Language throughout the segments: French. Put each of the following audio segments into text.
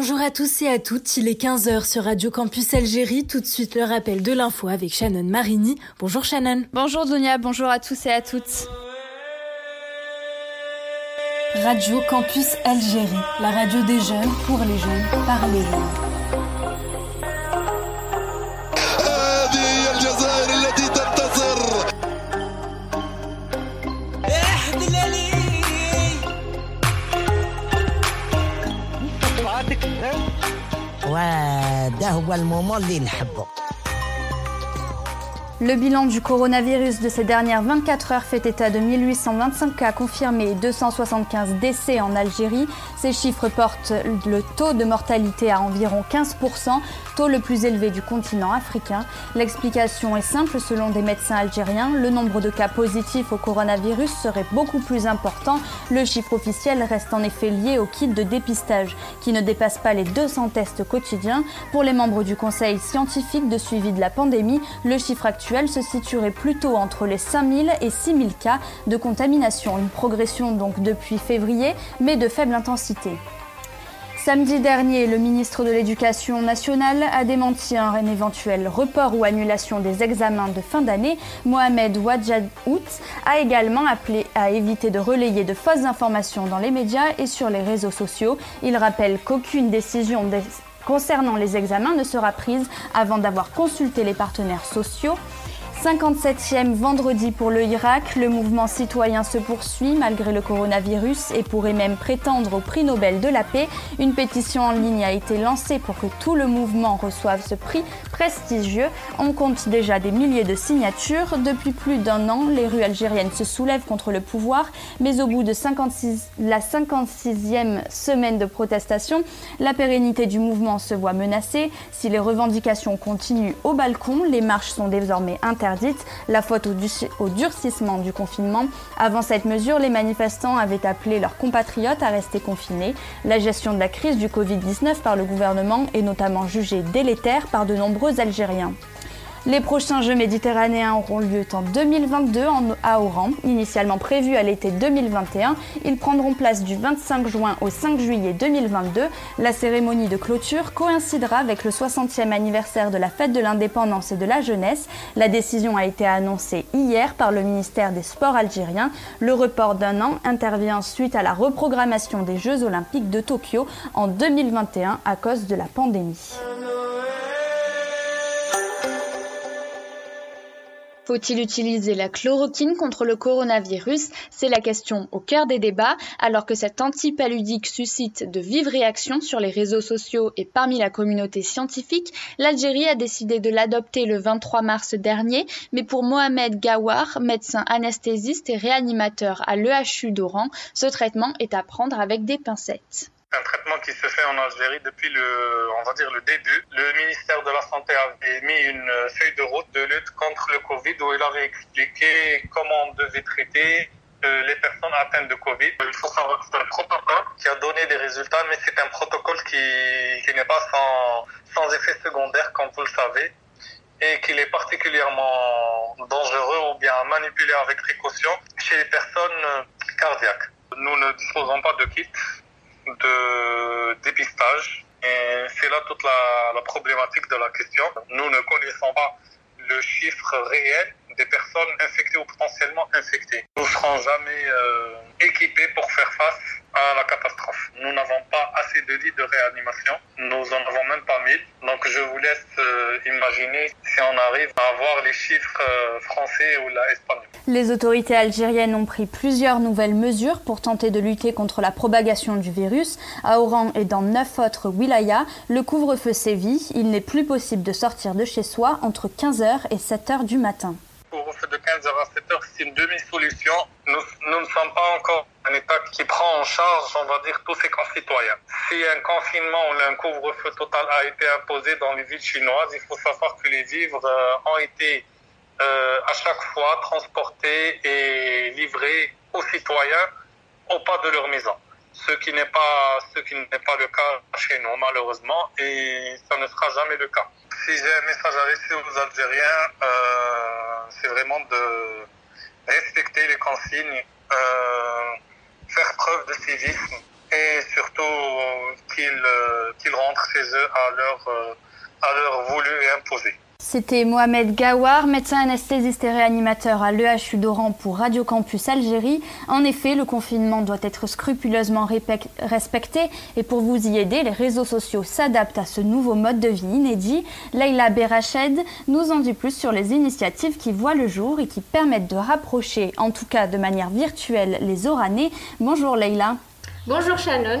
Bonjour à tous et à toutes, il est 15h sur Radio Campus Algérie. Tout de suite le rappel de l'info avec Shannon Marini. Bonjour Shannon. Bonjour Dunia, bonjour à tous et à toutes. Radio Campus Algérie, la radio des jeunes, pour les jeunes, par les jeunes. وده هو المومون اللي نحبه. Le bilan du coronavirus de ces dernières 24 heures fait état de 1825 cas confirmés et 275 décès en Algérie. Ces chiffres portent le taux de mortalité à environ 15%, taux le plus élevé du continent africain. L'explication est simple selon des médecins algériens. Le nombre de cas positifs au coronavirus serait beaucoup plus important. Le chiffre officiel reste en effet lié au kit de dépistage qui ne dépasse pas les 200 tests quotidiens. Pour les membres du conseil scientifique de suivi de la pandémie, le chiffre actuel se situerait plutôt entre les 5000 et 6000 cas de contamination, une progression donc depuis février, mais de faible intensité. Samedi dernier, le ministre de l'Éducation nationale a démenti un éventuel report ou annulation des examens de fin d'année. Mohamed Ouadjadout a également appelé à éviter de relayer de fausses informations dans les médias et sur les réseaux sociaux. Il rappelle qu'aucune décision concernant les examens ne sera prise avant d'avoir consulté les partenaires sociaux. 57e vendredi pour le Irak, le mouvement citoyen se poursuit malgré le coronavirus et pourrait même prétendre au prix Nobel de la paix. Une pétition en ligne a été lancée pour que tout le mouvement reçoive ce prix prestigieux. On compte déjà des milliers de signatures. Depuis plus d'un an, les rues algériennes se soulèvent contre le pouvoir, mais au bout de 56, la 56e semaine de protestation, la pérennité du mouvement se voit menacée. Si les revendications continuent au balcon, les marches sont désormais interdites la faute au, durcissement du confinement. Avant cette mesure, les manifestants avaient appelé leurs compatriotes à rester confinés. La gestion de la crise du Covid-19 par le gouvernement est notamment jugée délétère par de nombreux Algériens. Les prochains Jeux méditerranéens auront lieu en 2022 à Oran, initialement prévus à l'été 2021. Ils prendront place du 25 juin au 5 juillet 2022. La cérémonie de clôture coïncidera avec le 60e anniversaire de la fête de l'indépendance et de la jeunesse. La décision a été annoncée hier par le ministère des Sports algérien. Le report d'un an intervient suite à la reprogrammation des Jeux olympiques de Tokyo en 2021 à cause de la pandémie. Faut-il utiliser la chloroquine contre le coronavirus? C'est la question au cœur des débats, alors que cet antipaludique suscite de vives réactions sur les réseaux sociaux et parmi la communauté scientifique. L'Algérie a décidé de l'adopter le 23 mars dernier, mais pour Mohamed Gawar, médecin anesthésiste et réanimateur à l'EHU d'Oran, ce traitement est à prendre avec des pincettes un traitement qui se fait en Algérie depuis le, on va dire le début. Le ministère de la Santé avait mis une feuille de route de lutte contre le Covid où il avait expliqué comment on devait traiter euh, les personnes atteintes de Covid. Il faut savoir que c'est un protocole qui a donné des résultats, mais c'est un protocole qui, qui n'est pas sans, sans effet secondaire, comme vous le savez, et qu'il est particulièrement dangereux ou bien manipulé avec précaution chez les personnes cardiaques. Nous ne disposons pas de kit de dépistage. Et c'est là toute la, problématique de la question. Nous ne connaissons pas le chiffre réel des personnes infectées ou potentiellement infectées. Nous ne serons jamais euh, équipés pour faire face à la catastrophe. Nous n'avons pas assez de lits de réanimation. Nous en avons même pas mille. Donc je vous laisse euh, imaginer si on arrive à avoir les chiffres euh, français ou la espagnol. Les autorités algériennes ont pris plusieurs nouvelles mesures pour tenter de lutter contre la propagation du virus. À Oran et dans neuf autres wilayas, le couvre-feu sévit. Il n'est plus possible de sortir de chez soi entre 15h et 7h du matin couvre-feu de 15h à 7h, c'est une demi-solution. Nous, nous, ne sommes pas encore un État qui prend en charge, on va dire, tous ses concitoyens. Si un confinement ou un couvre-feu total a été imposé dans les villes chinoises, il faut savoir que les vivres euh, ont été euh, à chaque fois transportés et livrés aux citoyens au pas de leur maison. Ce qui n'est pas, pas le cas chez nous, malheureusement, et ça ne sera jamais le cas. Si j'ai un message à laisser aux Algériens, euh, c'est vraiment de respecter les consignes, euh, faire preuve de civisme et surtout qu'ils rentrent chez eux à leur, à leur voulu et imposé. C'était Mohamed Gawar, médecin anesthésiste et réanimateur à l'EHU d'Oran pour Radio Campus Algérie. En effet, le confinement doit être scrupuleusement respecté et pour vous y aider, les réseaux sociaux s'adaptent à ce nouveau mode de vie inédit. Leila Berached nous en dit plus sur les initiatives qui voient le jour et qui permettent de rapprocher, en tout cas de manière virtuelle, les Oranais. Bonjour Leila. Bonjour Shannon.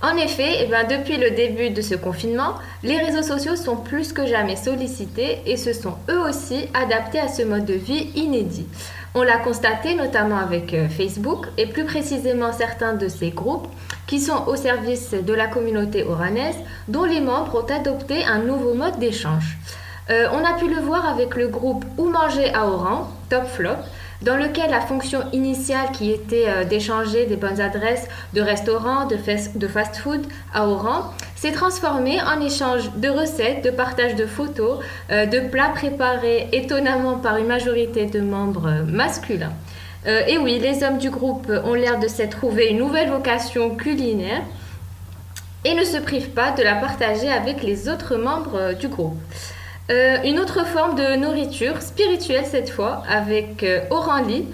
En effet, eh ben, depuis le début de ce confinement, les réseaux sociaux sont plus que jamais sollicités et se sont eux aussi adaptés à ce mode de vie inédit. On l'a constaté notamment avec euh, Facebook et plus précisément certains de ces groupes qui sont au service de la communauté oranaise dont les membres ont adopté un nouveau mode d'échange. Euh, on a pu le voir avec le groupe Où manger à Oran, Top Flop, dans lequel la fonction initiale qui était euh, d'échanger des bonnes adresses de restaurants, de fast-food à Oran, s'est transformée en échange de recettes, de partage de photos, euh, de plats préparés étonnamment par une majorité de membres euh, masculins. et oui, les hommes du groupe ont l'air de s'être trouvé une nouvelle vocation culinaire et ne se privent pas de la partager avec les autres membres du groupe. Euh, une autre forme de nourriture spirituelle cette fois avec euh, Oranli,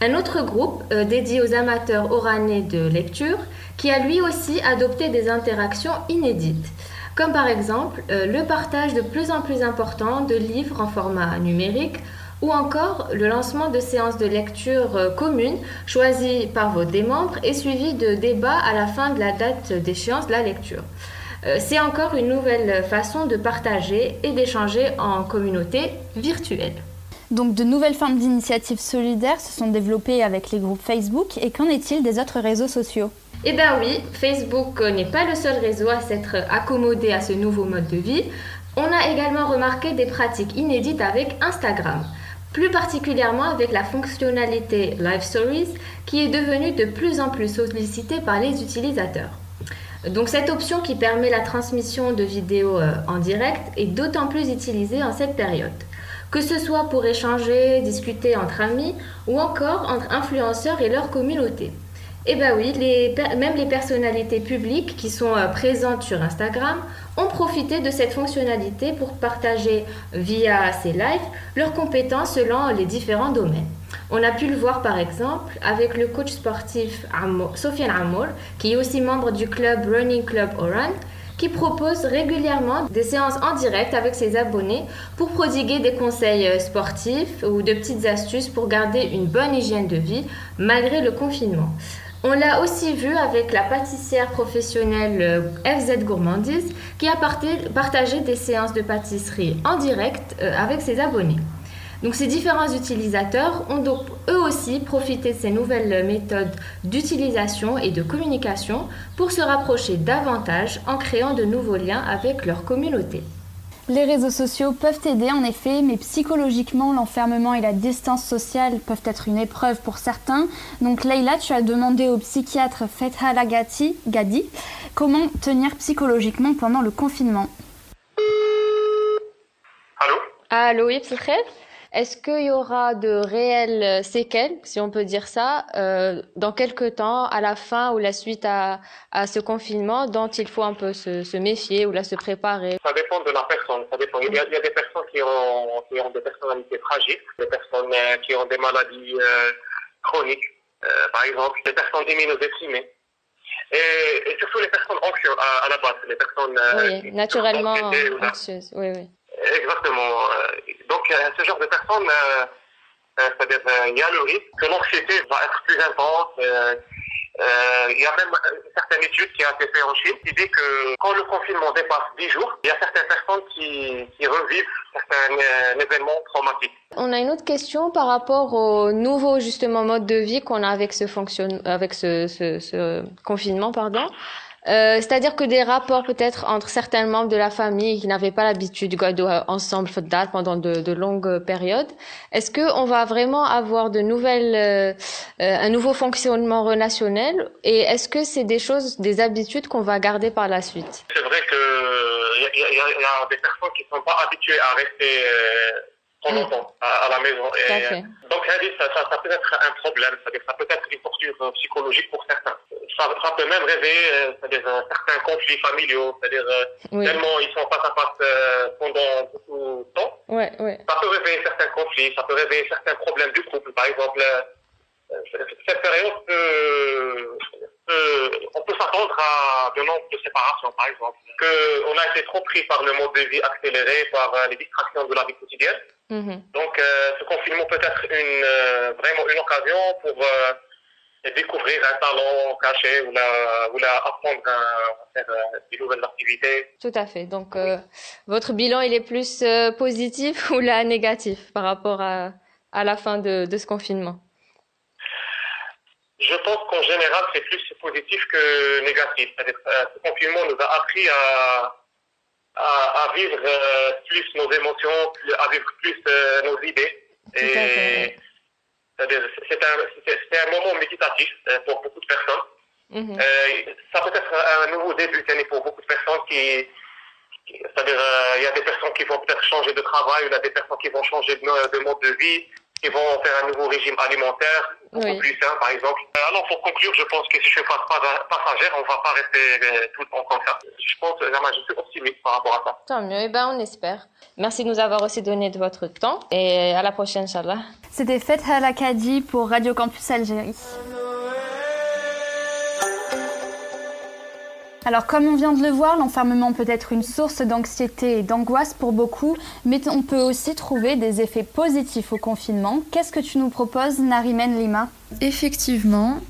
un autre groupe euh, dédié aux amateurs oranais de lecture qui a lui aussi adopté des interactions inédites, comme par exemple le partage de plus en plus important de livres en format numérique ou encore le lancement de séances de lecture communes choisies par vos membres et suivies de débats à la fin de la date d'échéance de la lecture. Euh, c'est encore une nouvelle façon de partager et d'échanger en communauté virtuelle. Donc de nouvelles formes d'initiatives solidaires se sont développées avec les groupes Facebook et qu'en est-il des autres réseaux sociaux? Eh bien oui, Facebook n'est pas le seul réseau à s'être accommodé à ce nouveau mode de vie. On a également remarqué des pratiques inédites avec Instagram, plus particulièrement avec la fonctionnalité Live Stories qui est devenue de plus en plus sollicitée par les utilisateurs. Donc cette option qui permet la transmission de vidéos euh, en direct est d'autant plus utilisée en cette période. Que ce soit pour échanger, discuter entre amis ou encore entre influenceurs et leur communauté. Eh bien oui, même les personnalités publiques qui sont euh, présentes sur Instagram ont profité de cette fonctionnalité pour partager via ces lives leurs compétences selon les différents domaines. On a pu le voir par exemple avec le coach sportif Sofiane Amour, qui est aussi membre du club Running Club Oran, qui propose régulièrement des séances en direct avec ses abonnés pour prodiguer des conseils euh, sportifs ou de petites astuces pour garder une bonne hygiène de vie malgré le confinement. On l'a aussi vu avec la pâtissière professionnelle euh, FZ Gourmandise qui a partagé des séances de pâtisserie en direct euh, avec ses abonnés. Donc ces différents utilisateurs ont eux aussi profité de ces nouvelles méthodes d'utilisation et de communication pour se rapprocher davantage en créant de nouveaux liens avec leur communauté. Les réseaux sociaux peuvent aider en effet, mais psychologiquement, l'enfermement et la distance sociale peuvent être une épreuve pour certains. Donc Leïla, tu as demandé au psychiatre Fetha Lagati Gadi comment tenir psychologiquement pendant le confinement. Allô? Allô, oui, est-ce qu'il y aura de réelles séquelles, si on peut dire ça, euh, dans quelques temps, à la fin ou la suite à, à ce confinement, dont il faut un peu se, se, méfier ou là se préparer? Ça dépend de la personne. Ça dépend. Il, y a, il y a des personnes qui ont, qui ont des personnalités fragiles, des personnes euh, qui ont des maladies euh, chroniques, euh, par exemple, des personnes immunodéprimées. Et, et, surtout les personnes anxieuses à, à la base, les personnes oui, naturellement anxieuses. Oui, oui. Exactement. Donc, ce genre de personnes, euh, euh, c'est-à-dire, euh, il y a le risque que l'anxiété va être plus intense. il y a même une certaine étude qui a été faite en Chine qui dit que quand le confinement dépasse 10 jours, il y a certaines personnes qui, qui revivent certains événements traumatiques. On a une autre question par rapport au nouveau justement mode de vie qu'on a avec ce, fonction... avec ce, ce, ce confinement. Pardon. Euh, c'est-à-dire que des rapports peut-être entre certains membres de la famille qui n'avaient pas l'habitude de euh, ensemble pendant de, longues périodes, est-ce qu'on va vraiment avoir de nouvelles, euh, un nouveau fonctionnement relationnel? Et est-ce que c'est des choses, des habitudes qu'on va garder par la suite? C'est vrai qu'il y, y, a des personnes qui ne sont pas habituées à rester trop longtemps à, la maison. Et, donc, ça, ça, ça, peut être un problème, c'est-à-dire ça peut être une torture psychologique pour certains. Ça, ça peut même réveiller c'est-à-dire certains conflits familiaux, c'est-à-dire tellement ils sont face à face pendant beaucoup de temps. Ouais, ouais. Ça peut réveiller certains conflits, ça peut réveiller certains problèmes du couple. Par exemple, cette période peut, on peut s'attendre à de nombre de séparations, par exemple. Que on a été trop pris par le mode de vie accéléré, par les distractions de la vie quotidienne. Mhm. Donc, euh, ce confinement peut être une, euh, vraiment une occasion pour euh, découvrir un talent caché ou, la, ou la apprendre à faire des nouvelles activités. Tout à fait. Donc, votre bilan, il est plus positif ou là négatif par rapport à, à la fin de, de ce confinement? Je pense qu'en général, c'est plus positif que négatif. Ce confinement nous a appris à à, vivre euh, plus nos émotions, à vivre plus euh, nos idées. Et c'est un, un, moment méditatif euh, pour beaucoup de personnes. Mhm. ça peut être un nouveau début pour beaucoup de personnes qui, c'est-à-dire il y a des personnes qui vont peut-être changer de travail, il y a des personnes qui vont changer de mode de vie, qui vont faire un nouveau régime alimentaire, beaucoup plus sain, par exemple. Euh, alors, pour conclure, je pense que si je ne passe pas passagère, on ne va pas rester euh, tout le temps comme ça. Je pense, je suis optimiste par rapport à ça. Tant mieux, eh ben, on espère. Merci de nous avoir aussi donné de votre temps et à la prochaine, Inch'Allah. C'était Fetha Lakadi pour Radio Campus Algérie. Alors comme on vient de le voir, l'enfermement peut être une source d'anxiété et d'angoisse pour beaucoup, mais on peut aussi trouver des effets positifs au confinement. Qu'est-ce que tu nous proposes, Narimen Lima? Effectivement,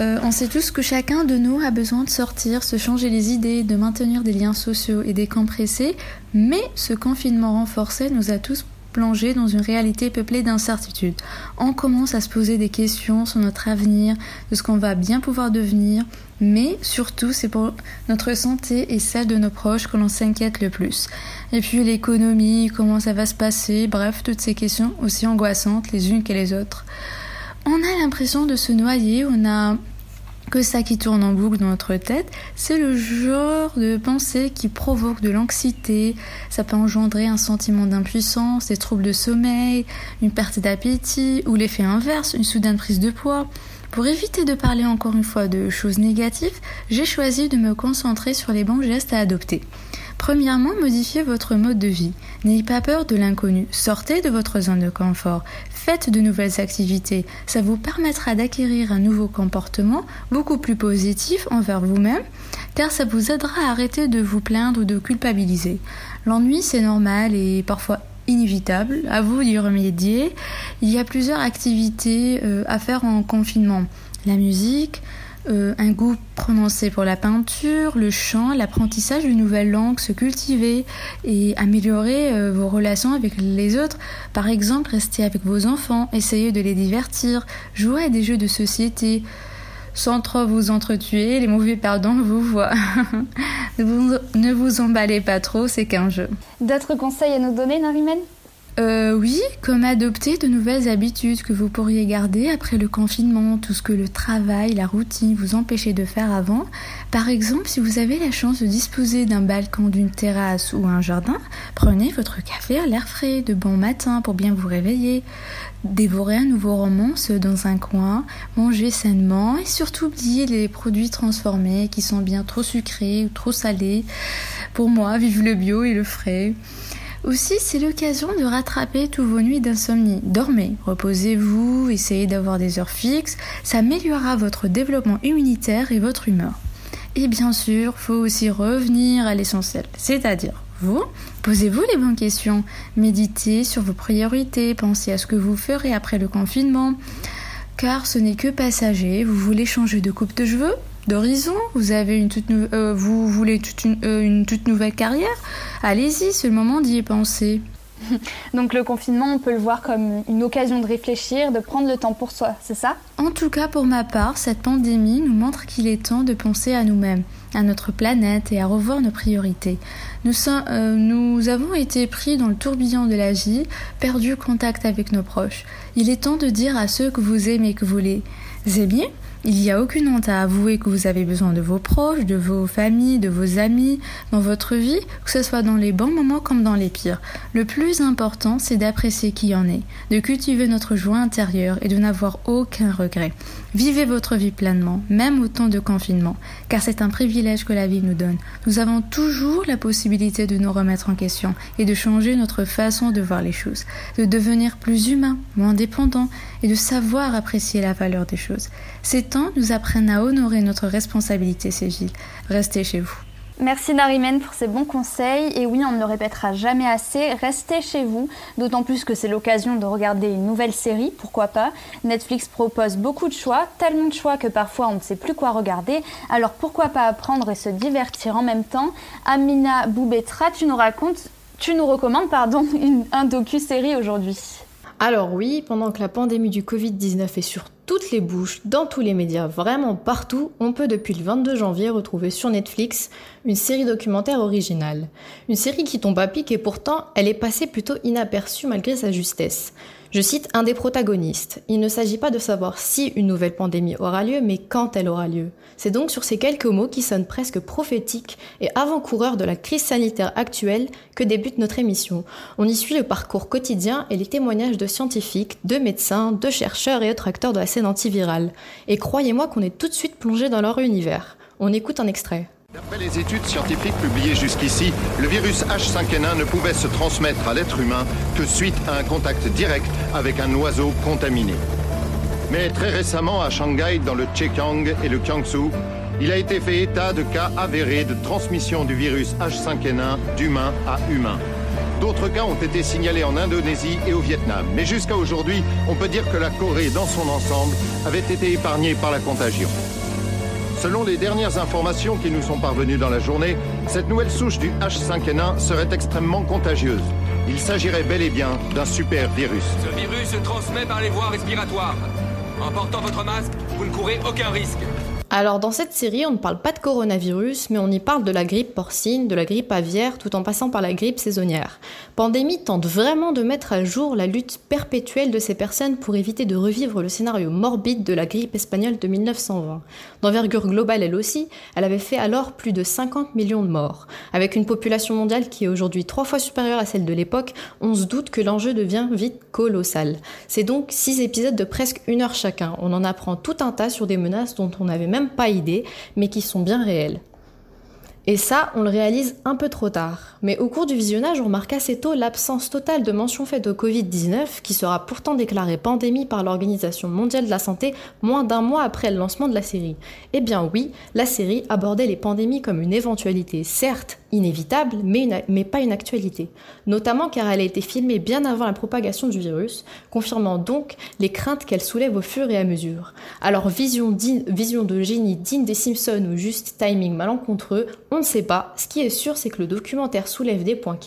euh, on sait tous que chacun de nous a besoin de sortir, se changer les idées, de maintenir des liens sociaux et décompresser, mais ce confinement renforcé nous a tous plongés dans une réalité peuplée d'incertitudes. On commence à se poser des questions sur notre avenir, de ce qu'on va bien pouvoir devenir, mais surtout c'est pour notre santé et celle de nos proches que l'on s'inquiète le plus. Et puis l'économie, comment ça va se passer, bref, toutes ces questions aussi angoissantes les unes que les autres. On a l'impression de se noyer, on a que ça qui tourne en boucle dans notre tête, c'est le genre de pensée qui provoque de l'anxiété, ça peut engendrer un sentiment d'impuissance, des troubles de sommeil, une perte d'appétit ou l'effet inverse, une soudaine prise de poids. Pour éviter de parler encore une fois de choses négatives, j'ai choisi de me concentrer sur les bons gestes à adopter. Premièrement, modifiez votre mode de vie. N'ayez pas peur de l'inconnu. Sortez de votre zone de confort. Faites de nouvelles activités. Ça vous permettra d'acquérir un nouveau comportement beaucoup plus positif envers vous-même, car ça vous aidera à arrêter de vous plaindre ou de culpabiliser. L'ennui, c'est normal et parfois inévitable, à vous d'y remédier. Il y a plusieurs activités euh, à faire en confinement. La musique, euh, un goût prononcé pour la peinture, le chant, l'apprentissage d'une nouvelle langue, se cultiver et améliorer euh, vos relations avec les autres. Par exemple, rester avec vos enfants, essayer de les divertir, jouer à des jeux de société sans trop vous entretuer, les mauvais perdants vous voient. ne, vous, emballez pas trop, c'est qu'un jeu. D'autres conseils à nous donner, Narimen euh, oui, comme adopter de nouvelles habitudes que vous pourriez garder après le confinement, tout ce que le travail, la routine vous empêchaient de faire avant. Par exemple, si vous avez la chance de disposer d'un balcon, d'une terrasse ou un jardin, prenez votre café à l'air frais de bon matin pour bien vous réveiller. Dévorez un nouveau roman dans un coin, mangez sainement et surtout oubliez les produits transformés qui sont bien trop sucrés ou trop salés. Pour moi, vive le bio et le frais. Aussi, c'est l'occasion de rattraper tous vos nuits d'insomnie. Dormez, reposez-vous, essayez d'avoir des heures fixes, ça améliorera votre développement immunitaire et votre humeur. Et bien sûr, faut aussi revenir à l'essentiel, c'est-à-dire vous, posez-vous les bonnes questions, méditez sur vos priorités, pensez à ce que vous ferez après le confinement, car ce n'est que passager, vous voulez changer de coupe de cheveux, d'horizon, vous avez une toute euh, vous voulez euh, une, toute nouvelle carrière, allez-y, c'est le moment d'y penser. Donc le confinement, on peut le voir comme une occasion de réfléchir, de prendre le temps pour soi, c'est ça? En tout cas, pour ma part, cette pandémie nous montre qu'il est temps de penser à nous-mêmes, à notre planète et à revoir nos priorités. Nous, euh, nous avons été pris dans le tourbillon de la vie, perdu contact avec nos proches. Il est temps de dire à ceux que vous aimez que vous les aimiez Il n'y a aucune honte à avouer que vous avez besoin de vos proches, de vos familles, de vos amis dans votre vie, que ce soit dans les bons moments comme dans les pires. Le plus important, c'est d'apprécier qui en est, de cultiver notre joie intérieure et de n'avoir aucun regret. Vivez votre vie pleinement, même au temps de confinement, car c'est un privilège que la vie nous donne. Nous avons toujours la possibilité de nous remettre en question et de changer notre façon de voir les choses, de devenir plus humain, moins dépendant et de savoir apprécier la valeur des choses. Ces temps nous apprennent à honorer notre responsabilité civile. Restez chez vous. Merci Narimène pour ces bons conseils. Et oui, on ne le répétera jamais assez, restez chez vous, d'autant plus que c'est l'occasion de regarder une nouvelle série, pourquoi pas. Netflix propose beaucoup de choix, tellement de choix que parfois on ne sait plus quoi regarder. Alors pourquoi pas apprendre et se divertir en même temps Amina Boubetra, tu nous racontes, tu nous recommandes pardon, une, un docu-série aujourd'hui. Alors oui, pendant que la pandémie du Covid-19 est sur toutes les bouches, dans tous les médias, vraiment partout, on peut depuis le 22 janvier retrouver sur Netflix une série documentaire originale. Une série qui tombe à pic et pourtant elle est passée plutôt inaperçue malgré sa justesse. Je cite un des protagonistes. Il ne s'agit pas de savoir si une nouvelle pandémie aura lieu, mais quand elle aura lieu. C'est donc sur ces quelques mots qui sonnent presque prophétiques et avant-coureurs de la crise sanitaire actuelle que débute notre émission. On y suit le parcours quotidien et les témoignages de scientifiques, de médecins, de chercheurs et autres acteurs de la scène antivirale. Et croyez-moi qu'on est tout de suite plongé dans leur univers. On écoute un extrait. D'après les études scientifiques publiées jusqu'ici, le virus H5N1 ne pouvait se transmettre à l'être humain que suite à un contact direct avec un oiseau contaminé. Mais très récemment, à Shanghai, dans le Zhejiang et le Jiangsu, il a été fait état de cas avérés de transmission du virus H5N1 d'humain à humain. D'autres cas ont été signalés en Indonésie et au Vietnam. Mais jusqu'à aujourd'hui, on peut dire que la Corée, dans son ensemble, avait été épargnée par la contagion. Selon les dernières informations qui nous sont parvenues dans la journée, cette nouvelle souche du H5N1 serait extrêmement contagieuse. Il s'agirait bel et bien d'un super virus. Ce virus se transmet par les voies respiratoires. En portant votre masque, vous ne courez aucun risque. Alors dans cette série, on ne parle pas de coronavirus, mais on y parle de la grippe porcine, de la grippe aviaire, tout en passant par la grippe saisonnière. Pandémie tente vraiment de mettre à jour la lutte perpétuelle de ces personnes pour éviter de revivre le scénario morbide de la grippe espagnole de 1920. D'envergure globale elle aussi, elle avait fait alors plus de 50 millions de morts. Avec une population mondiale qui est aujourd'hui trois fois supérieure à celle de l'époque, on se doute que l'enjeu devient vite colossal. C'est donc six épisodes de presque une heure chacun. On en apprend tout un tas sur des menaces dont on n'avait même pas idée, mais qui sont bien réelles. Et ça, on le réalise un peu trop tard. Mais au cours du visionnage, on remarque assez tôt l'absence totale de mention faite au Covid-19, qui sera pourtant déclarée pandémie par l'Organisation mondiale de la santé moins d'un mois après le lancement de la série. Eh bien oui, la série abordait les pandémies comme une éventualité, certes inévitable, mais, pas une actualité. Notamment car elle a été filmée bien avant la propagation du virus, confirmant donc les craintes qu'elle soulève au fur et à mesure. Alors vision, de génie digne des Simpsons ou juste timing malencontreux, on ne sait pas. Ce qui est sûr, c'est que le documentaire soulève des points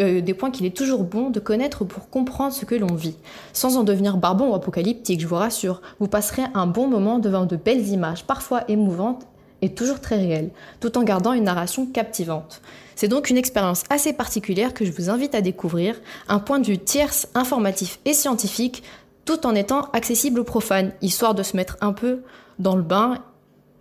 euh, des points qu'il est toujours bon de connaître pour comprendre ce que l'on vit. Sans en devenir barbon ou apocalyptique, je vous rassure, vous passerez un bon moment devant de belles images, parfois émouvantes et toujours très réelles, tout en gardant une narration captivante. C'est donc une expérience assez particulière que je vous invite à découvrir, un point de vue tierce, informatif et scientifique, tout en étant accessible aux profanes, histoire de se mettre un peu dans le bain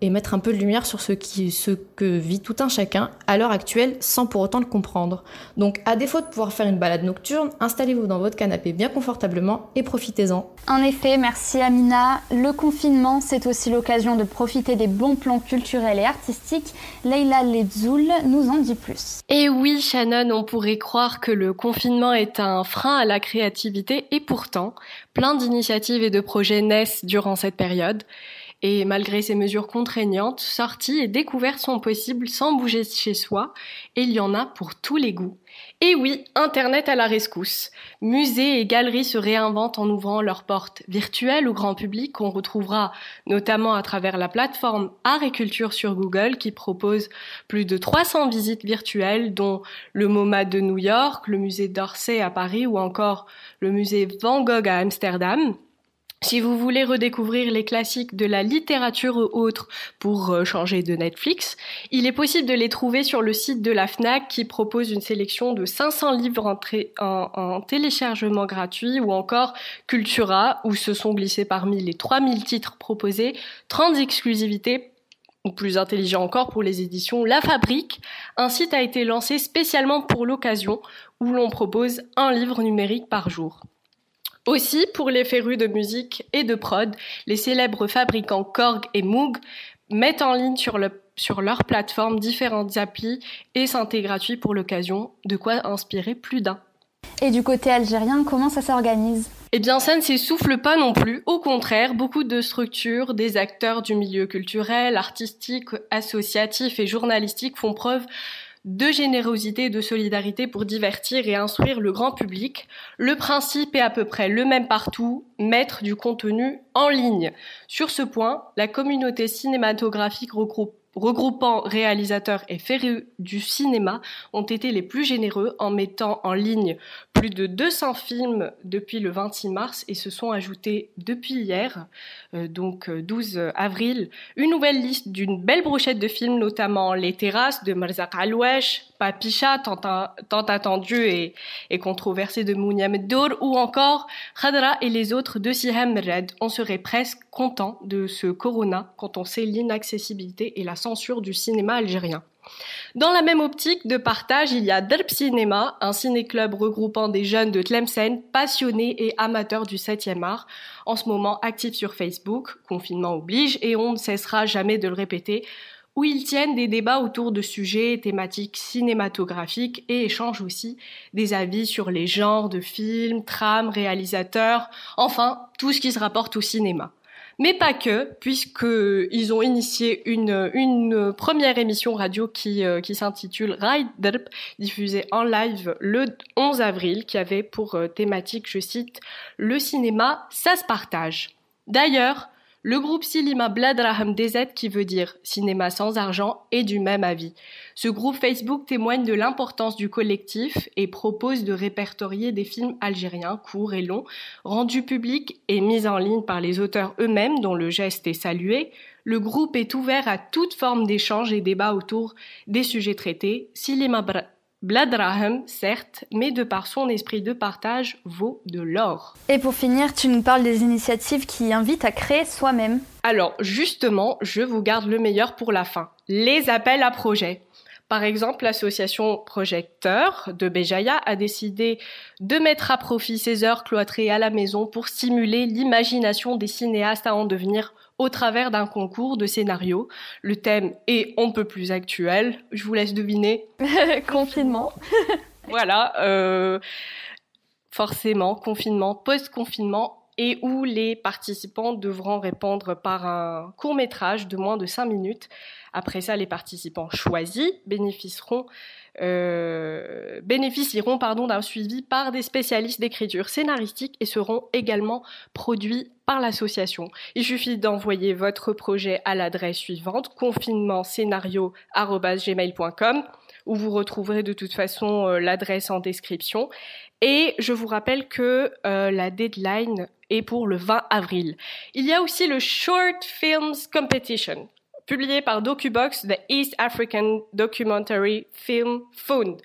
et mettre un peu de lumière sur ce, qui, ce que vit tout un chacun à l'heure actuelle sans pour autant le comprendre. Donc à défaut de pouvoir faire une balade nocturne, installez-vous dans votre canapé bien confortablement et profitez-en. En effet, merci Amina. Le confinement, c'est aussi l'occasion de profiter des bons plans culturels et artistiques. Leila Ledzoul nous en dit plus. Et oui, Shannon, on pourrait croire que le confinement est un frein à la créativité et pourtant, plein d'initiatives et de projets naissent durant cette période. Et malgré ces mesures contraignantes, sorties et découvertes sont possibles sans bouger chez soi, et il y en a pour tous les goûts. Et oui, Internet à la rescousse. Musées et galeries se réinventent en ouvrant leurs portes virtuelles au grand public qu'on retrouvera notamment à travers la plateforme Art et Culture sur Google qui propose plus de 300 visites virtuelles dont le MoMA de New York, le musée d'Orsay à Paris ou encore le musée Van Gogh à Amsterdam. Si vous voulez redécouvrir les classiques de la littérature ou autres pour euh, changer de Netflix, il est possible de les trouver sur le site de la FNAC qui propose une sélection de 500 livres en, en téléchargement gratuit ou encore Cultura où se sont glissés parmi les 3000 titres proposés 30 exclusivités ou plus intelligent encore pour les éditions La Fabrique. Un site a été lancé spécialement pour l'occasion où l'on propose un livre numérique par jour. Aussi, pour les férus de musique et de prod, les célèbres fabricants Korg et Moog mettent en ligne sur, leur plateforme différentes applis et synthés gratuits pour l'occasion, de quoi inspirer plus d'un. Et du côté algérien, comment ça s'organise? Eh bien, ça ne s'essouffle pas non plus. Au contraire, beaucoup de structures, des acteurs du milieu culturel, artistique, associatif et journalistique font preuve de générosité et de solidarité pour divertir et instruire le grand public. Le principe est à peu près le même partout, mettre du contenu en ligne. Sur ce point, la communauté cinématographique regroupant réalisateurs et férus du cinéma, ont été les plus généreux en mettant en ligne plus de 200 films depuis le 26 mars et se sont ajoutés depuis hier, donc 12 euh, avril, une nouvelle liste d'une belle brochette de films, notamment Les Terrasses de Marzak Alouesh, Papicha, tant, attendu et, et, controversé de Mounia Meddour, ou encore Khadra et les autres de Siham Red. On serait presque content de ce corona quand on sait l'inaccessibilité et la censure du cinéma algérien. Dans la même optique de partage, il y a Derb Cinéma, un ciné-club regroupant des jeunes de Tlemcen, passionnés et amateurs du 7e art, en ce moment actif sur Facebook, confinement oblige, et on ne cessera jamais de le répéter, où ils tiennent des débats autour de sujets thématiques cinématographiques et échangent aussi des avis sur les genres de films, trames, réalisateurs, enfin tout ce qui se rapporte au cinéma. Mais pas que, puisqu'ils ont initié une, première émission radio qui, euh, s'intitule Ride diffusée en live le 11 avril, qui avait pour euh, thématique, je cite, Le cinéma, ça se partage. D'ailleurs, le groupe Silima Bladraham DZ, qui veut dire cinéma sans argent, est du même avis. Ce groupe Facebook témoigne de l'importance du collectif et propose de répertorier des films algériens courts et longs, rendus publics et mis en ligne par les auteurs eux-mêmes, dont le geste est salué. Le groupe est ouvert à toute forme d'échange et débat autour des sujets traités. Silima Bladraham, certes, mais de par son esprit de partage, vaut de l'or. Et pour finir, tu nous parles des initiatives qui invitent à créer soi-même. Alors, justement, je vous garde le meilleur pour la fin. Les appels à projets. Par exemple, l'association Projecteur de Béjaïa a décidé de mettre à profit ses heures cloîtrées à la maison pour stimuler l'imagination des cinéastes à en devenir au travers d'un concours de scénarios. Le thème est on peut plus actuel. Je vous laisse deviner. confinement. voilà. Euh, forcément, confinement, post-confinement et où les participants devront répondre par un court métrage de moins de 5 minutes. Après ça, les participants choisis bénéficieront euh, bénéficieront pardon d'un suivi par des spécialistes d'écriture scénaristique et seront également produits par l'association. Il suffit d'envoyer votre projet à l'adresse suivante confinementscénario@gmail.com où vous retrouverez de toute façon euh, l'adresse en description. Et je vous rappelle que euh, la deadline est pour le 20 avril. Il y a aussi le Short Films Competition publié par DocuBox, The East African Documentary Film Fund,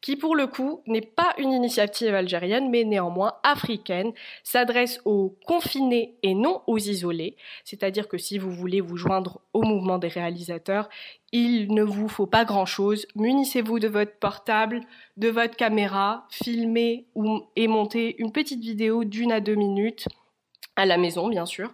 qui pour le coup n'est pas une initiative algérienne, mais néanmoins africaine, s'adresse aux confinés et non aux isolés. C'est-à-dire que si vous voulez vous joindre au mouvement des réalisateurs, il ne vous faut pas grand-chose. Munissez-vous de votre portable, de votre caméra, filmez et montez une petite vidéo d'une à deux minutes à la maison, bien sûr.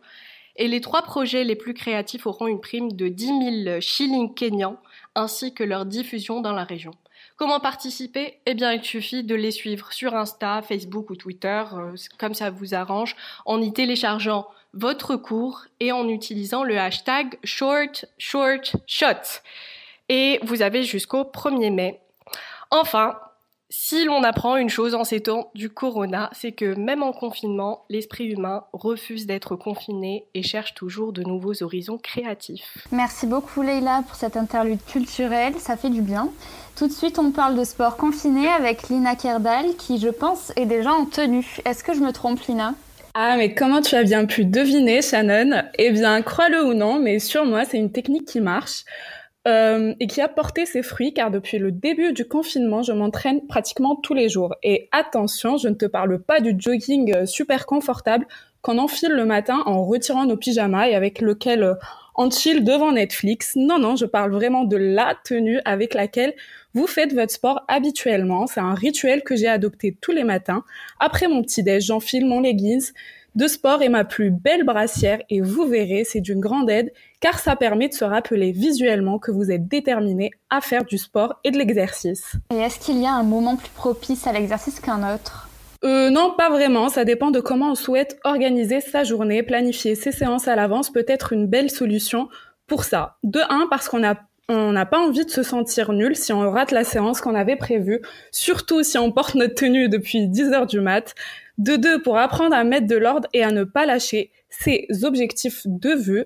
Et les trois projets les plus créatifs auront une prime de 10 000 shillings kenyans, ainsi que leur diffusion dans la région. Comment participer? Eh bien, il suffit de les suivre sur Insta, Facebook ou Twitter, euh, comme ça vous arrange, en y téléchargeant votre cours et en utilisant le hashtag short short shot. Et vous avez jusqu'au 1er mai. Enfin, si l'on apprend une chose en ces temps du corona, c'est que même en confinement, l'esprit humain refuse d'être confiné et cherche toujours de nouveaux horizons créatifs. Merci beaucoup Leïla pour cette interlude culturelle, ça fait du bien. Tout de suite, on parle de sport confiné avec Lina Kerdal qui, je pense, est déjà en tenue. Est-ce que je me trompe Lina? Ah, mais comment tu as bien pu deviner, Shannon? Eh bien, crois-le ou non, mais sur moi, c'est une technique qui marche. Euh, et qui a porté ses fruits car depuis le début du confinement, je m'entraîne pratiquement tous les jours. Et attention, je ne te parle pas du jogging euh, super confortable qu'on enfile le matin en retirant nos pyjamas et avec lequel euh, on chill devant Netflix. Non, non, je parle vraiment de la tenue avec laquelle vous faites votre sport habituellement. C'est un rituel que j'ai adopté tous les matins. Après mon petit déj, j'enfile mon leggings de sport et ma plus belle brassière et vous verrez, c'est d'une grande aide car ça permet de se rappeler visuellement que vous êtes déterminé à faire du sport et de l'exercice. Et est-ce qu'il y a un moment plus propice à l'exercice qu'un autre? Euh, non, pas vraiment. Ça dépend de comment on souhaite organiser sa journée. Planifier ses séances à l'avance peut être une belle solution pour ça. De un, parce qu'on a on n'a pas envie de se sentir nul si on rate la séance qu'on avait prévue, surtout si on porte notre tenue depuis 10 heures du mat. De deux, pour apprendre à mettre de l'ordre et à ne pas lâcher ses objectifs de vue.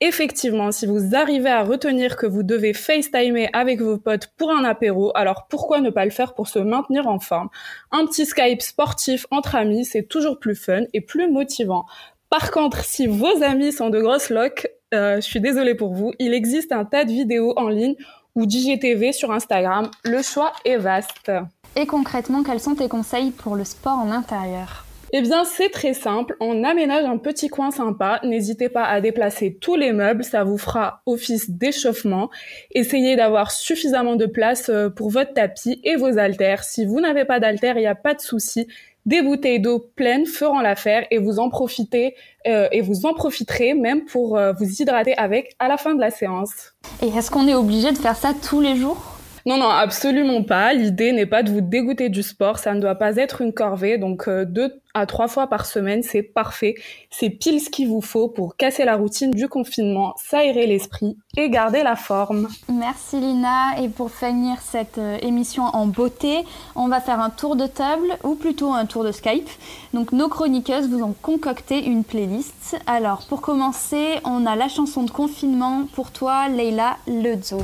Effectivement, si vous arrivez à retenir que vous devez FaceTimer avec vos potes pour un apéro, alors pourquoi ne pas le faire pour se maintenir en forme? Un petit Skype sportif entre amis, c'est toujours plus fun et plus motivant. Par contre, si vos amis sont de grosses locs, euh, je suis désolée pour vous, il existe un tas de vidéos en ligne ou d'IGTV sur Instagram. Le choix est vaste. Et concrètement, quels sont tes conseils pour le sport en intérieur? Eh bien, c'est très simple. On aménage un petit coin sympa. N'hésitez pas à déplacer tous les meubles. Ça vous fera office d'échauffement. Essayez d'avoir suffisamment de place euh, pour votre tapis et vos haltères. Si vous n'avez pas d'haltères, il n'y a pas de souci. Des bouteilles d'eau pleines feront l'affaire et vous en profitez euh, et vous en profiterez même pour euh, vous hydrater avec à la fin de la séance. Et est-ce qu'on est obligé de faire ça tous les jours? Non, non, absolument pas. L'idée n'est pas de vous dégoûter du sport. Ça ne doit pas être une corvée. Donc, euh, deux à trois fois par semaine, c'est parfait. C'est pile ce qu'il vous faut pour casser la routine du confinement, s'aérer l'esprit et garder la forme. Merci Lina. Et pour finir cette euh, émission en beauté, on va faire un tour de table ou plutôt un tour de Skype. Donc, nos chroniqueuses vous ont concocté une playlist. Alors, pour commencer, on a la chanson de confinement pour toi, Leila Lezo.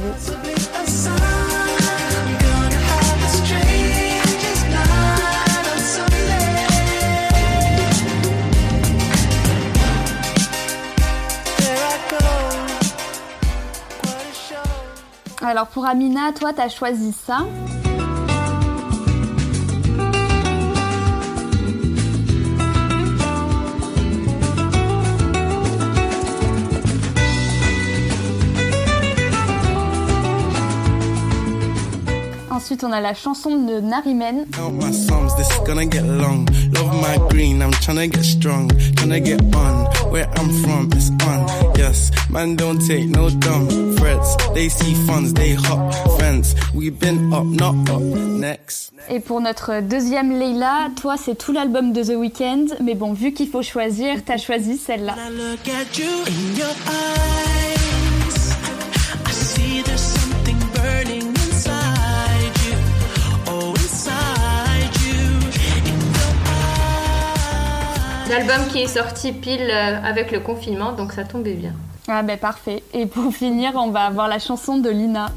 Alors pour Amina, toi, tu as choisi ça. Ensuite, on a la chanson de Narimen. Et pour notre deuxième Leila, toi, c'est tout l'album de The Weeknd. Mais bon, vu qu'il faut choisir, t'as choisi celle-là. L'album qui est sorti pile euh, avec le confinement, donc ça tombait bien. Ah ben parfait. Et pour finir, on va avoir la chanson de Lina.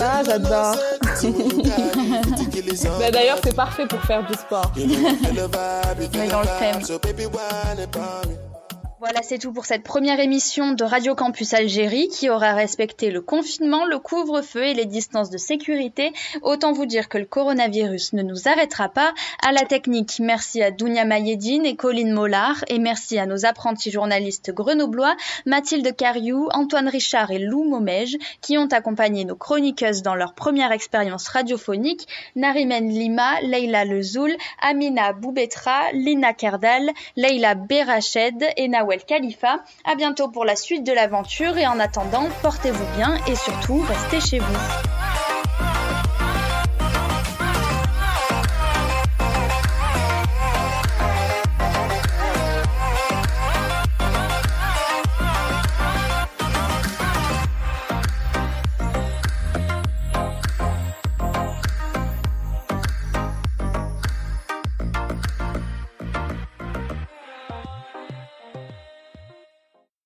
Ah, j'adore. bah, D'ailleurs, c'est parfait pour faire du sport. Mais dans le thème. Voilà, c'est tout pour cette première émission de Radio Campus Algérie qui aura respecté le confinement, le couvre-feu et les distances de sécurité. Autant vous dire que le coronavirus ne nous arrêtera pas. À la technique, merci à Dounia Mayedine et Colline Mollard et merci à nos apprentis journalistes grenoblois, Mathilde Cariou, Antoine Richard et Lou Momège qui ont accompagné nos chroniqueuses dans leur première expérience radiophonique, Narimen Lima, Leila Lezoul, Amina Boubetra, Lina Kerdal, Leila Berached et Nawel Khalifa. À bientôt pour la suite de l'aventure et en attendant, portez-vous bien et surtout restez chez vous.